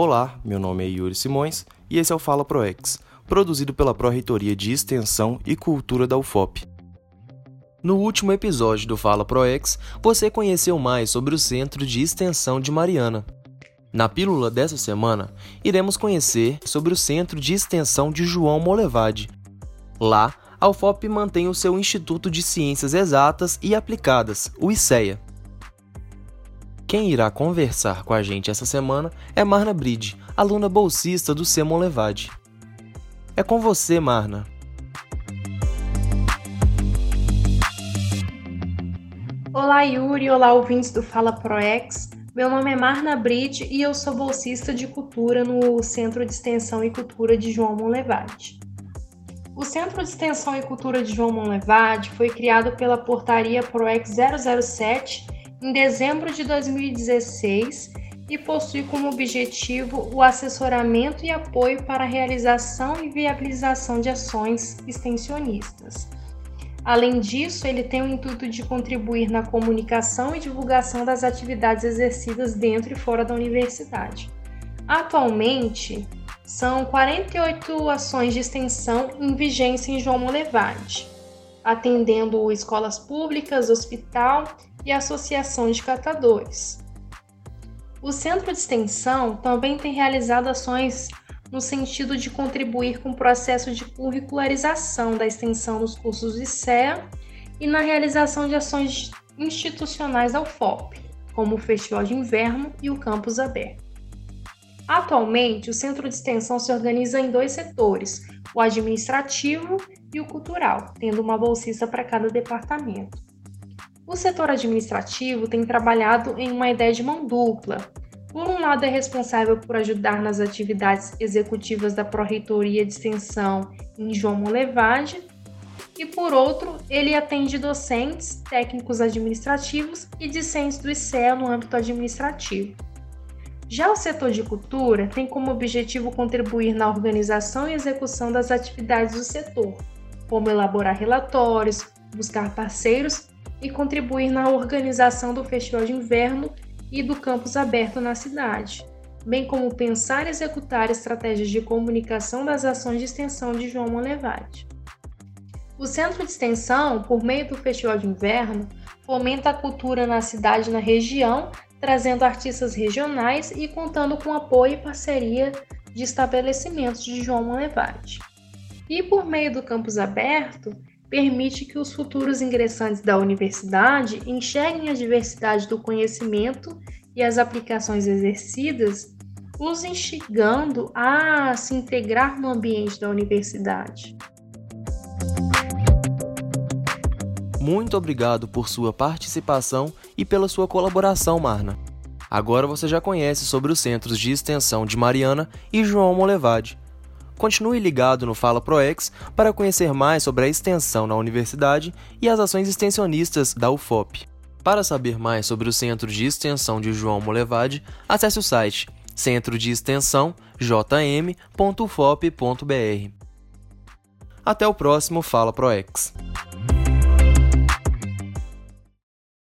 Olá, meu nome é Yuri Simões e esse é o Fala ProEx, produzido pela Pró-Reitoria de Extensão e Cultura da UFOP. No último episódio do Fala ProEx, você conheceu mais sobre o Centro de Extensão de Mariana. Na pílula dessa semana, iremos conhecer sobre o Centro de Extensão de João Molevade. Lá, a UFOP mantém o seu Instituto de Ciências Exatas e Aplicadas, o ICEA. Quem irá conversar com a gente essa semana é Marna Bride, aluna bolsista do Semon Levade. É com você, Marna. Olá, Yuri. Olá, ouvintes do Fala ProEx. Meu nome é Marna Bride e eu sou bolsista de cultura no Centro de Extensão e Cultura de João Monlevade. O Centro de Extensão e Cultura de João Monlevade foi criado pela Portaria ProEx 007 em dezembro de 2016 e possui como objetivo o assessoramento e apoio para a realização e viabilização de ações extensionistas. Além disso, ele tem o intuito de contribuir na comunicação e divulgação das atividades exercidas dentro e fora da universidade. Atualmente, são 48 ações de extensão em vigência em João Molevade, atendendo escolas públicas, hospital e associação de catadores. O Centro de Extensão também tem realizado ações no sentido de contribuir com o processo de curricularização da extensão nos cursos de CEA e na realização de ações institucionais da UFOP, como o Festival de Inverno e o Campus Aberto. Atualmente, o Centro de Extensão se organiza em dois setores, o administrativo e o cultural, tendo uma bolsista para cada departamento. O setor administrativo tem trabalhado em uma ideia de mão dupla. Por um lado, é responsável por ajudar nas atividades executivas da Pró-Reitoria de Extensão em João Molevade, e por outro, ele atende docentes, técnicos administrativos e discentes do ICEA no âmbito administrativo. Já o setor de cultura tem como objetivo contribuir na organização e execução das atividades do setor, como elaborar relatórios, buscar parceiros e contribuir na organização do Festival de Inverno e do campus aberto na cidade, bem como pensar e executar estratégias de comunicação das ações de extensão de João Monlevade. O Centro de Extensão, por meio do Festival de Inverno, fomenta a cultura na cidade e na região, trazendo artistas regionais e contando com apoio e parceria de estabelecimentos de João Monlevade. E por meio do campus aberto, permite que os futuros ingressantes da universidade enxerguem a diversidade do conhecimento e as aplicações exercidas, os instigando a se integrar no ambiente da universidade. Muito obrigado por sua participação e pela sua colaboração, Marna. Agora você já conhece sobre os centros de extensão de Mariana e João Molevade Continue ligado no Fala ProEx para conhecer mais sobre a extensão na universidade e as ações extensionistas da UFOP. Para saber mais sobre o Centro de Extensão de João Molevade, acesse o site centro de extensão jm.ufop.br. Até o próximo Fala ProEx.